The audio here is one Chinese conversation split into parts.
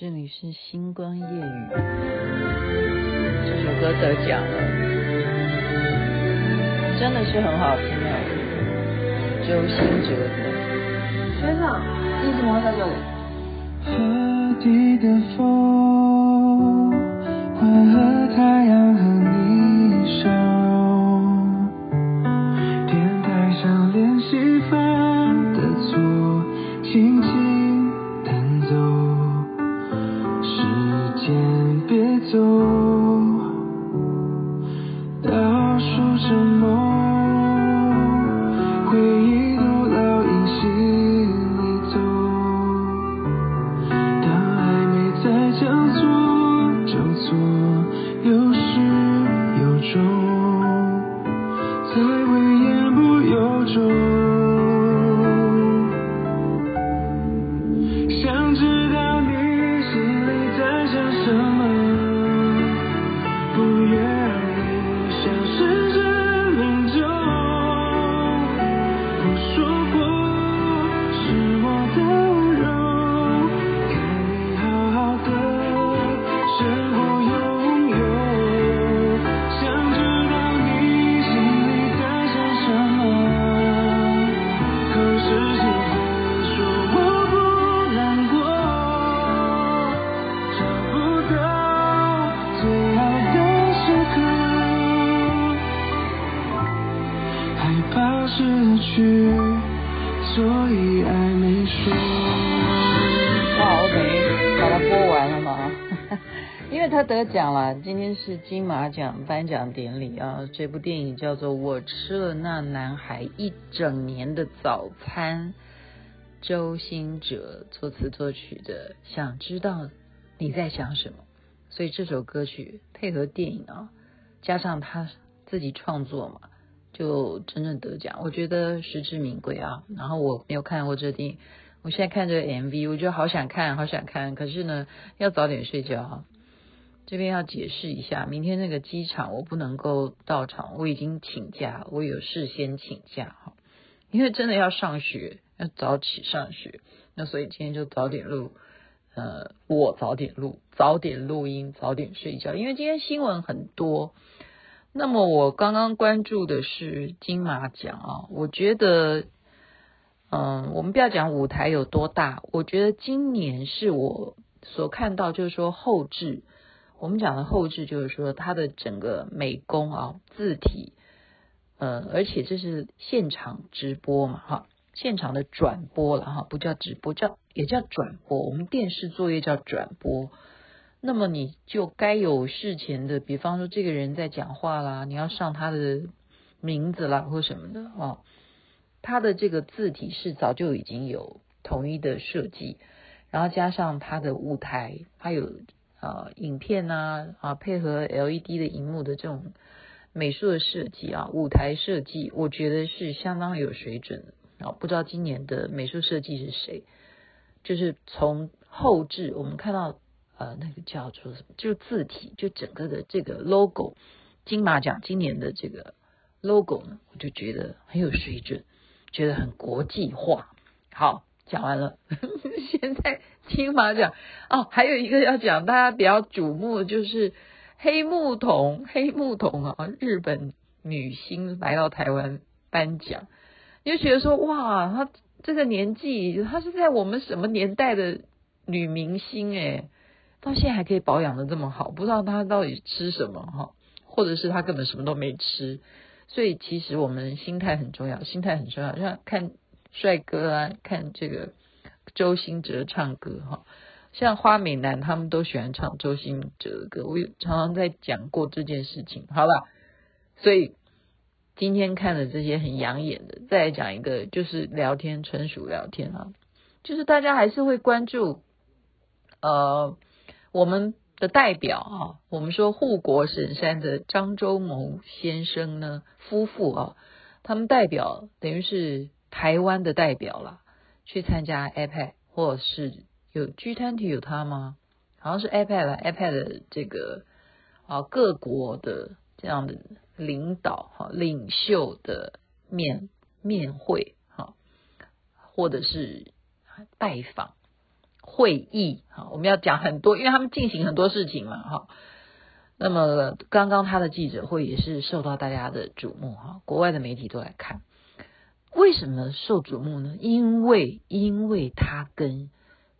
这里是星光夜雨，这首歌得奖了，真的是很好听啊！周星哲的。学长，你怎么会在这里？河堤的风，得奖了，今天是金马奖颁奖典礼啊！这部电影叫做《我吃了那男孩一整年的早餐》，周兴哲作词作曲的。想知道你在想什么？所以这首歌曲配合电影啊，加上他自己创作嘛，就真正得奖，我觉得实至名归啊！然后我没有看过这电影，我现在看这个 MV，我就好想看，好想看，可是呢，要早点睡觉啊。这边要解释一下，明天那个机场我不能够到场，我已经请假，我有事先请假哈，因为真的要上学，要早起上学，那所以今天就早点录，呃，我早点录，早点录音，早点睡觉，因为今天新闻很多。那么我刚刚关注的是金马奖啊，我觉得，嗯、我们不要讲舞台有多大，我觉得今年是我所看到，就是说后置。我们讲的后置就是说，它的整个美工啊，字体，呃，而且这是现场直播嘛，哈，现场的转播了哈，不叫直播，叫也叫转播。我们电视作业叫转播。那么你就该有事前的，比方说这个人在讲话啦，你要上他的名字啦或什么的啊，他的这个字体是早就已经有统一的设计，然后加上他的舞台，还有。啊，影片呐啊，配合 LED 的荧幕的这种美术的设计啊，舞台设计，我觉得是相当有水准的啊。不知道今年的美术设计是谁？就是从后置我们看到呃那个叫做什么，就字体，就整个的这个 logo，金马奖今年的这个 logo 呢，我就觉得很有水准，觉得很国际化。好，讲完了，现在。金马奖哦，还有一个要讲，大家比较瞩目的就是黑木瞳，黑木瞳啊，日本女星来到台湾颁奖，你就觉得说哇，她这个年纪，她是在我们什么年代的女明星诶，到现在还可以保养得这么好，不知道她到底吃什么哈，或者是她根本什么都没吃，所以其实我们心态很重要，心态很重要，像看帅哥啊，看这个。周兴哲唱歌哈，像花美男他们都喜欢唱周兴哲的歌，我有常常在讲过这件事情。好吧，所以今天看的这些很养眼的，再来讲一个就是聊天，纯属聊天啊，就是大家还是会关注呃我们的代表啊，我们说护国神山的张周谋先生呢夫妇啊，他们代表等于是台湾的代表了。去参加 iPad 或是有 G20 有他吗？好像是 iPad 了，iPad 的这个啊各国的这样的领导哈领袖的面面会哈，或者是拜访会议哈，我们要讲很多，因为他们进行很多事情嘛哈。那么刚刚他的记者会也是受到大家的瞩目哈，国外的媒体都来看。为什么受瞩目呢？因为因为他跟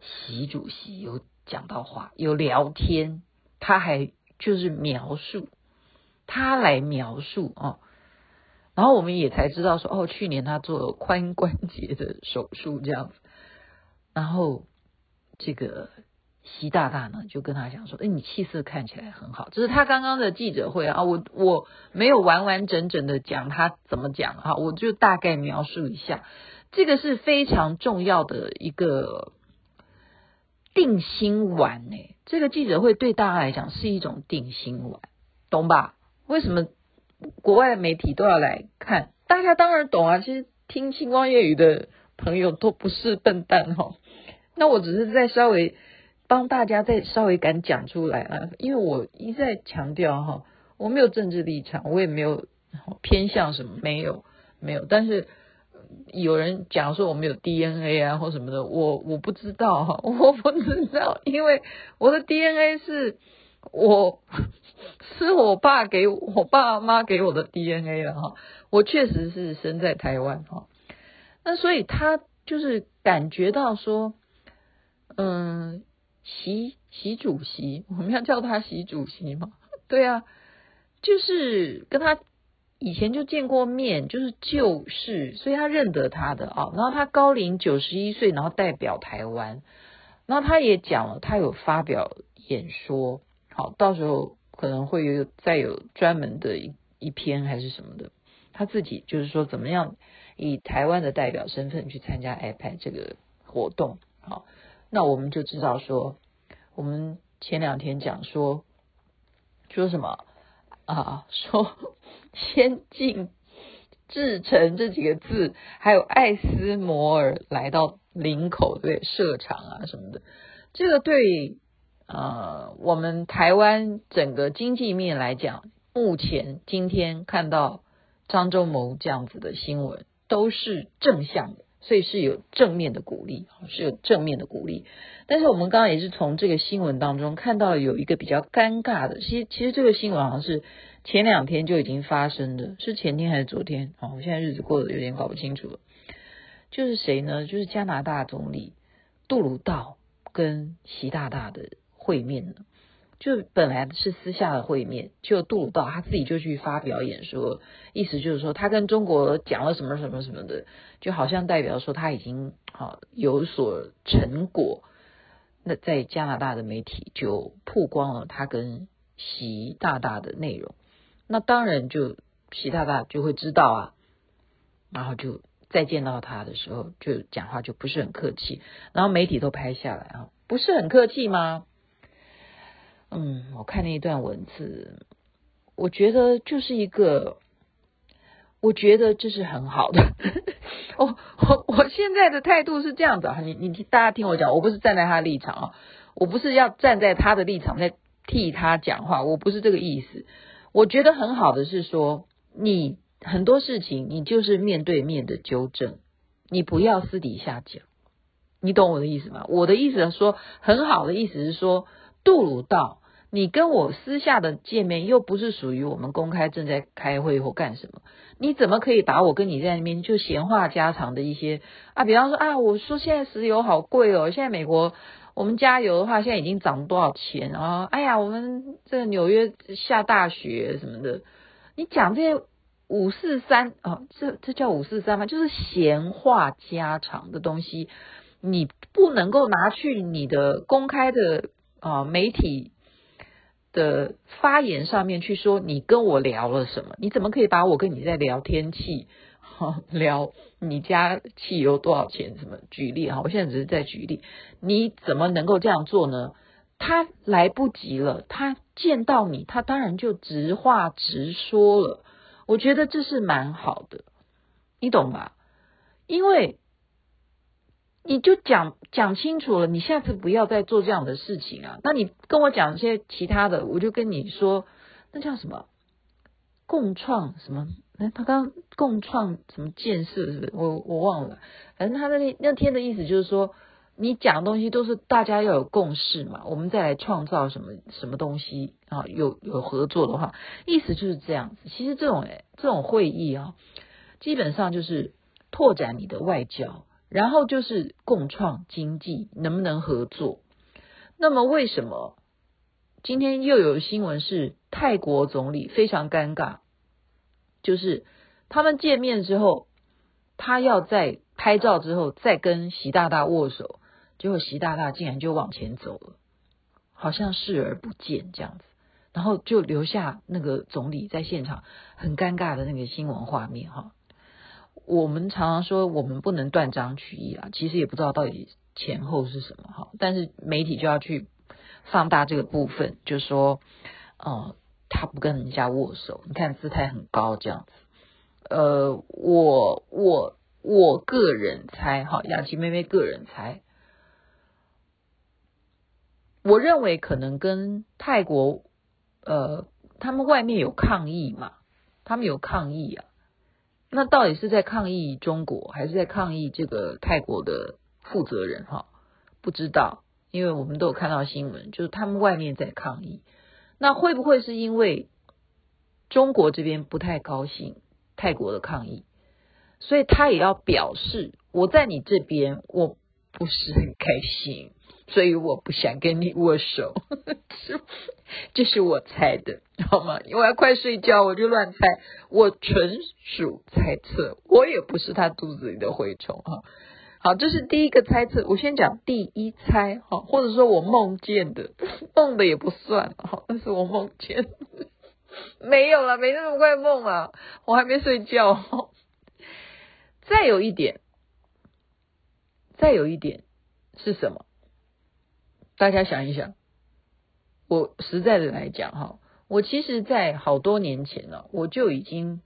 习主席有讲到话，有聊天，他还就是描述，他来描述哦。然后我们也才知道说，哦，去年他做了髋关节的手术这样子。然后这个习大大呢就跟他讲说，哎，你气色看起来很好。这是他刚刚的记者会啊，我我没有完完整整的讲他怎么讲哈，我就大概描述一下。这个是非常重要的一个定心丸诶，这个记者会对大家来讲是一种定心丸，懂吧？为什么？国外媒体都要来看，大家当然懂啊。其实听星光夜语的朋友都不是笨蛋哈。那我只是在稍微帮大家再稍微敢讲出来啊，因为我一再强调哈，我没有政治立场，我也没有偏向什么，没有没有。但是有人讲说我们有 DNA 啊或什么的，我我不知道哈，我不知道，因为我的 DNA 是我。是我爸给我爸妈给我的 DNA 了哈，我确实是生在台湾哈，那所以他就是感觉到说，嗯，习习主席，我们要叫他习主席吗，对啊，就是跟他以前就见过面，就是旧事，所以他认得他的啊，然后他高龄九十一岁，然后代表台湾，然后他也讲了，他有发表演说，好，到时候。可能会有再有专门的一一篇还是什么的，他自己就是说怎么样以台湾的代表身份去参加 iPad 这个活动，好，那我们就知道说，我们前两天讲说说什么啊？说先进制程这几个字，还有艾斯摩尔来到林口对设厂啊什么的，这个对。呃，我们台湾整个经济面来讲，目前今天看到张忠谋这样子的新闻，都是正向的，所以是有正面的鼓励，是有正面的鼓励。但是我们刚刚也是从这个新闻当中看到有一个比较尴尬的，其实其实这个新闻好像是前两天就已经发生的，是前天还是昨天？哦，我现在日子过得有点搞不清楚了。就是谁呢？就是加拿大总理杜鲁道跟习大大的。会面呢，就本来是私下的会面，就杜鲁道他自己就去发表演说，意思就是说他跟中国讲了什么什么什么的，就好像代表说他已经好有所成果。那在加拿大的媒体就曝光了他跟习大大的内容，那当然就习大大就会知道啊，然后就再见到他的时候就讲话就不是很客气，然后媒体都拍下来啊，不是很客气吗？嗯，我看那一段文字，我觉得就是一个，我觉得这是很好的。我我我现在的态度是这样子啊，你你大家听我讲，我不是站在他的立场啊，我不是要站在他的立场在替他讲话，我不是这个意思。我觉得很好的是说，你很多事情你就是面对面的纠正，你不要私底下讲，你懂我的意思吗？我的意思是说，很好的意思是说。杜鲁道，你跟我私下的见面又不是属于我们公开正在开会或干什么，你怎么可以把我跟你在那边就闲话家常的一些啊？比方说啊，我说现在石油好贵哦，现在美国我们加油的话现在已经涨多少钱啊？哎呀，我们这纽约下大雪什么的，你讲这些五四三啊，这这叫五四三吗？就是闲话家常的东西，你不能够拿去你的公开的。啊，媒体的发言上面去说你跟我聊了什么？你怎么可以把我跟你在聊天气，聊你家汽油多少钱？什么举例哈？我现在只是在举例，你怎么能够这样做呢？他来不及了，他见到你，他当然就直话直说了。我觉得这是蛮好的，你懂吧？因为。你就讲讲清楚了，你下次不要再做这样的事情啊！那你跟我讲一些其他的，我就跟你说，那叫什么共创什么？哎，他刚共创什么建设是不是？我我忘了，反正他那那天的意思就是说，你讲的东西都是大家要有共识嘛，我们再来创造什么什么东西啊？有有合作的话，意思就是这样子。其实这种这种会议啊，基本上就是拓展你的外交，然后就是共创经济，能不能合作？那么为什么今天又有新闻是泰国总理非常尴尬？就是他们见面之后，他要在拍照之后再跟习大大握手。结果习大大竟然就往前走了，好像视而不见这样子，然后就留下那个总理在现场很尴尬的那个新闻画面哈。我们常常说我们不能断章取义啊，其实也不知道到底前后是什么哈。但是媒体就要去放大这个部分，就说哦，他不跟人家握手，你看姿态很高这样子。呃，我我我个人猜哈，雅琪妹妹个人猜。我认为可能跟泰国，呃，他们外面有抗议嘛，他们有抗议啊。那到底是在抗议中国，还是在抗议这个泰国的负责人？哈，不知道，因为我们都有看到新闻，就是他们外面在抗议。那会不会是因为中国这边不太高兴泰国的抗议，所以他也要表示我在你这边，我不是很开心。所以我不想跟你握手，这是我猜的，好吗？因为要快睡觉，我就乱猜，我纯属猜测，我也不是他肚子里的蛔虫哈。好，这是第一个猜测，我先讲第一猜哈，或者说我梦见的，梦的也不算哈，那是我梦见，没有了，没那么快梦啊，我还没睡觉。再有一点，再有一点是什么？大家想一想，我实在的来讲哈，我其实，在好多年前呢，我就已经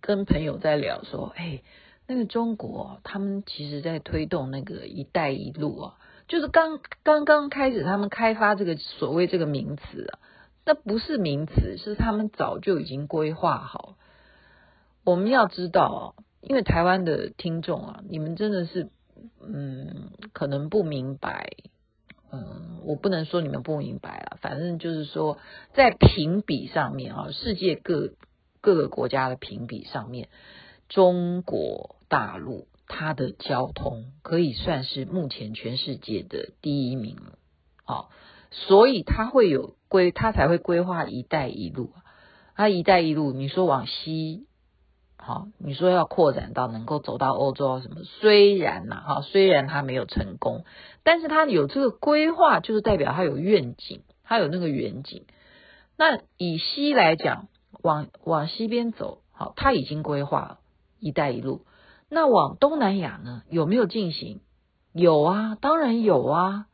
跟朋友在聊说，哎，那个中国他们其实在推动那个“一带一路”啊，就是刚刚刚开始他们开发这个所谓这个名词啊，那不是名词，是他们早就已经规划好。我们要知道啊，因为台湾的听众啊，你们真的是嗯，可能不明白。嗯，我不能说你们不明白了，反正就是说，在评比上面啊，世界各各个国家的评比上面，中国大陆它的交通可以算是目前全世界的第一名了，啊，所以它会有规，它才会规划“一带一路”。它“一带一路”，你说往西。好，你说要扩展到能够走到欧洲什么？虽然呐，哈，虽然他没有成功，但是他有这个规划，就是代表他有愿景，他有那个远景。那以西来讲，往往西边走，好，他已经规划了“一带一路”。那往东南亚呢？有没有进行？有啊，当然有啊。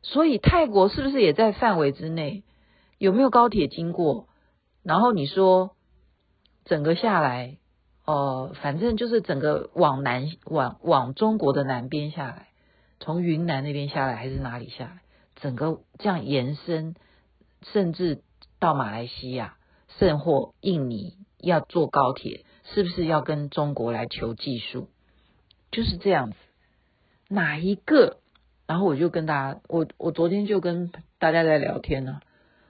所以泰国是不是也在范围之内？有没有高铁经过？然后你说整个下来。哦，反正就是整个往南往往中国的南边下来，从云南那边下来还是哪里下来？整个这样延伸，甚至到马来西亚，甚或印尼要坐高铁，是不是要跟中国来求技术？就是这样子，哪一个？然后我就跟大家，我我昨天就跟大家在聊天呢、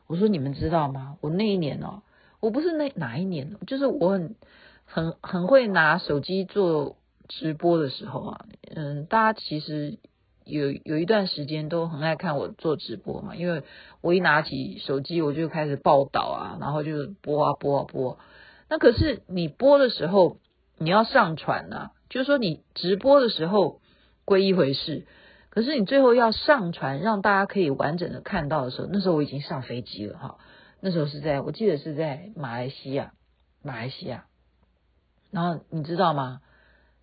我说你们知道吗？我那一年哦，我不是那哪一年，就是我很。很很会拿手机做直播的时候啊，嗯，大家其实有有一段时间都很爱看我做直播嘛，因为我一拿起手机我就开始报道啊，然后就播啊播啊播。那可是你播的时候你要上传啊，就是说你直播的时候归一回事，可是你最后要上传让大家可以完整的看到的时候，那时候我已经上飞机了哈，那时候是在我记得是在马来西亚，马来西亚。然后你知道吗？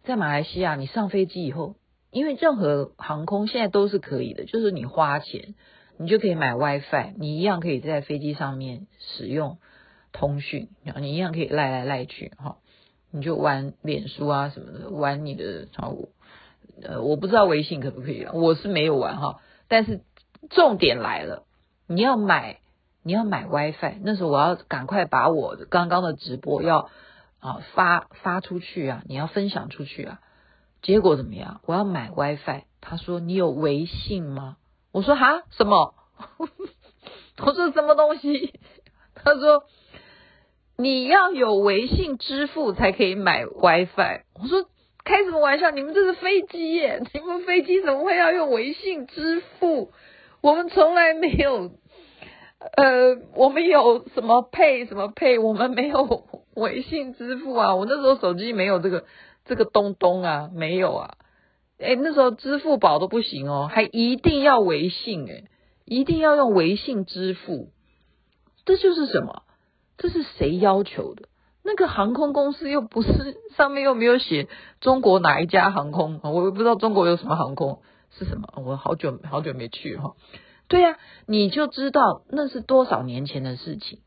在马来西亚，你上飞机以后，因为任何航空现在都是可以的，就是你花钱，你就可以买 WiFi，你一样可以在飞机上面使用通讯，然后你一样可以赖来赖去哈，你就玩脸书啊什么的，玩你的超呃，我不知道微信可不可以，我是没有玩哈，但是重点来了，你要买你要买 WiFi，那时候我要赶快把我刚刚的直播要。啊发发出去啊！你要分享出去啊！结果怎么样？我要买 WiFi，他说你有微信吗？我说哈什么？我说什么东西？他说你要有微信支付才可以买 WiFi。我说开什么玩笑？你们这是飞机耶？你们飞机怎么会要用微信支付？我们从来没有。呃，我们有什么配什么配我们没有微信支付啊。我那时候手机没有这个这个东东啊，没有啊。哎，那时候支付宝都不行哦，还一定要微信哎，一定要用微信支付。这就是什么？这是谁要求的？那个航空公司又不是上面又没有写中国哪一家航空，我也不知道中国有什么航空是什么。我好久好久没去哈。对呀，你就知道那是多少年前的事情。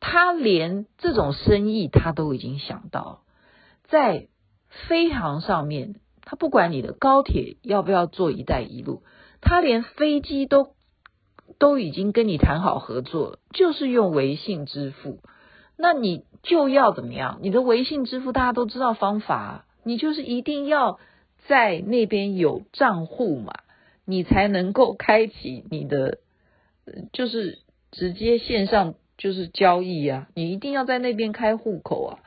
他连这种生意他都已经想到，在飞航上面，他不管你的高铁要不要做“一带一路”，他连飞机都都已经跟你谈好合作了，就是用微信支付。那你就要怎么样？你的微信支付大家都知道方法，你就是一定要在那边有账户嘛。你才能够开启你的，就是直接线上就是交易啊，你一定要在那边开户口啊，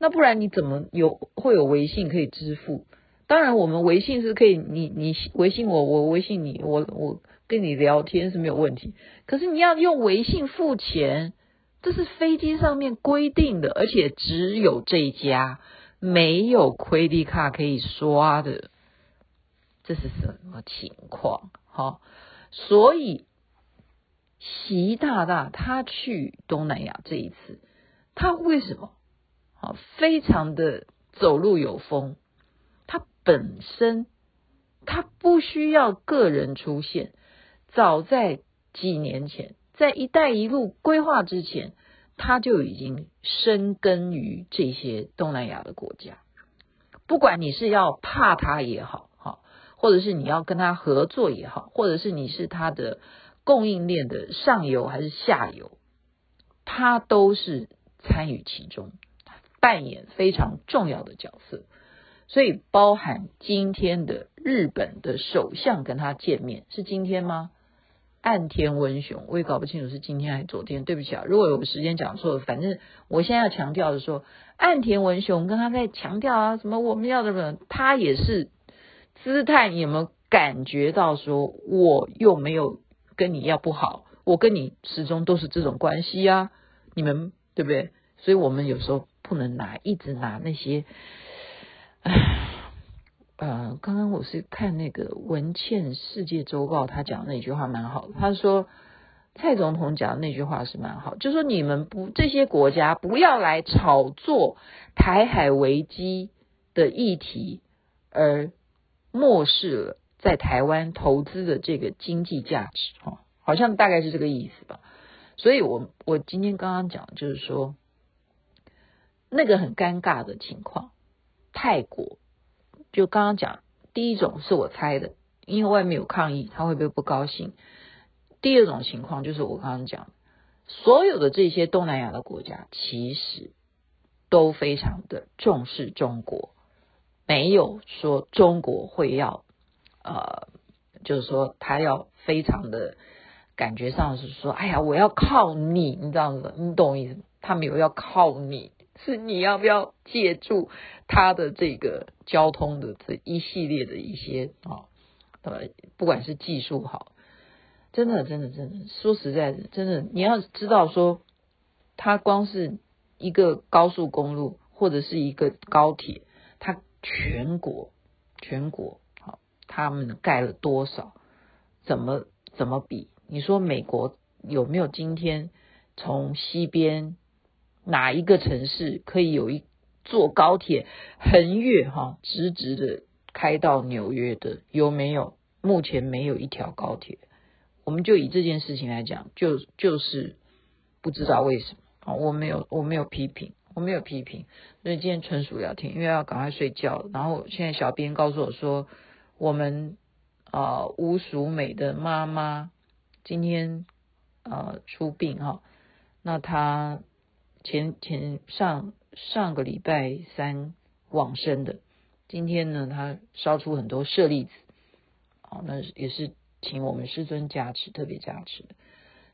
那不然你怎么有会有微信可以支付？当然，我们微信是可以，你你微信我，我微信你，我我跟你聊天是没有问题。可是你要用微信付钱，这是飞机上面规定的，而且只有这一家，没有 credit card 可以刷的。这是什么情况？好，所以习大大他去东南亚这一次，他为什么？好，非常的走路有风。他本身他不需要个人出现，早在几年前，在“一带一路”规划之前，他就已经深耕于这些东南亚的国家。不管你是要怕他也好。或者是你要跟他合作也好，或者是你是他的供应链的上游还是下游，他都是参与其中，扮演非常重要的角色。所以，包含今天的日本的首相跟他见面，是今天吗？岸田文雄，我也搞不清楚是今天还是昨天。对不起啊，如果有时间讲错了，反正我现在要强调的说，岸田文雄跟他在强调啊，什么我们要的人，他也是。姿态，有没有感觉到说，我又没有跟你要不好，我跟你始终都是这种关系啊，你们对不对？所以我们有时候不能拿一直拿那些，唉，呃，刚刚我是看那个文茜世界周报，他讲那句话蛮好的，他说蔡总统讲的那句话是蛮好，就说你们不这些国家不要来炒作台海危机的议题，而。漠视了在台湾投资的这个经济价值，哈，好像大概是这个意思吧。所以我我今天刚刚讲就是说，那个很尴尬的情况，泰国就刚刚讲，第一种是我猜的，因为外面有抗议，他会不会不高兴？第二种情况就是我刚刚讲，所有的这些东南亚的国家其实都非常的重视中国。没有说中国会要，呃，就是说他要非常的感觉上是说，哎呀，我要靠你，你这样子，你懂我意思？他没有要靠你，是你要不要借助他的这个交通的这一系列的一些啊，呃，不管是技术好，真的，真的，真的，说实在的，真的，你要知道说，他光是一个高速公路或者是一个高铁，他。全国，全国，好，他们盖了多少？怎么怎么比？你说美国有没有今天从西边哪一个城市可以有一坐高铁横越哈，直直的开到纽约的？有没有？目前没有一条高铁。我们就以这件事情来讲，就就是不知道为什么啊，我没有我没有批评。我没有批评，所以今天纯属聊天，因为要赶快睡觉。然后现在小编告诉我说，我们啊、吴淑美的妈妈今天啊、呃、出殡哈，那她前前上上个礼拜三往生的，今天呢她烧出很多舍利子好，那也是请我们师尊加持，特别加持，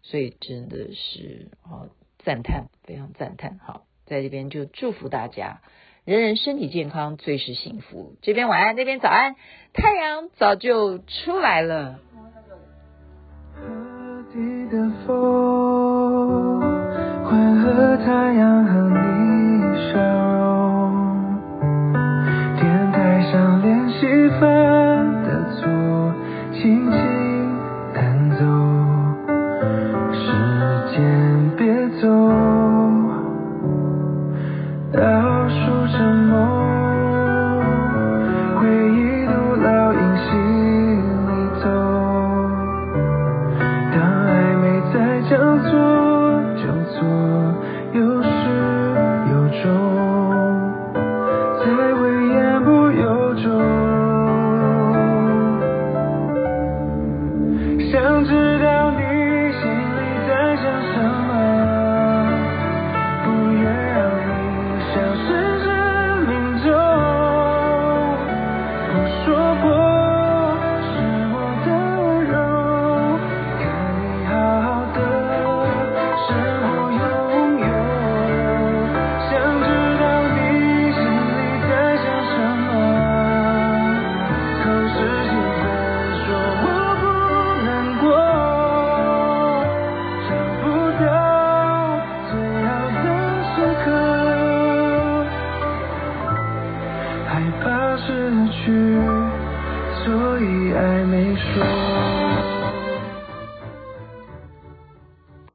所以真的是啊赞叹，非常赞叹。好，在这边就祝福大家，人人身体健康，最是幸福。这边晚安，那边早安，太阳早就出来了。和地的风，太阳和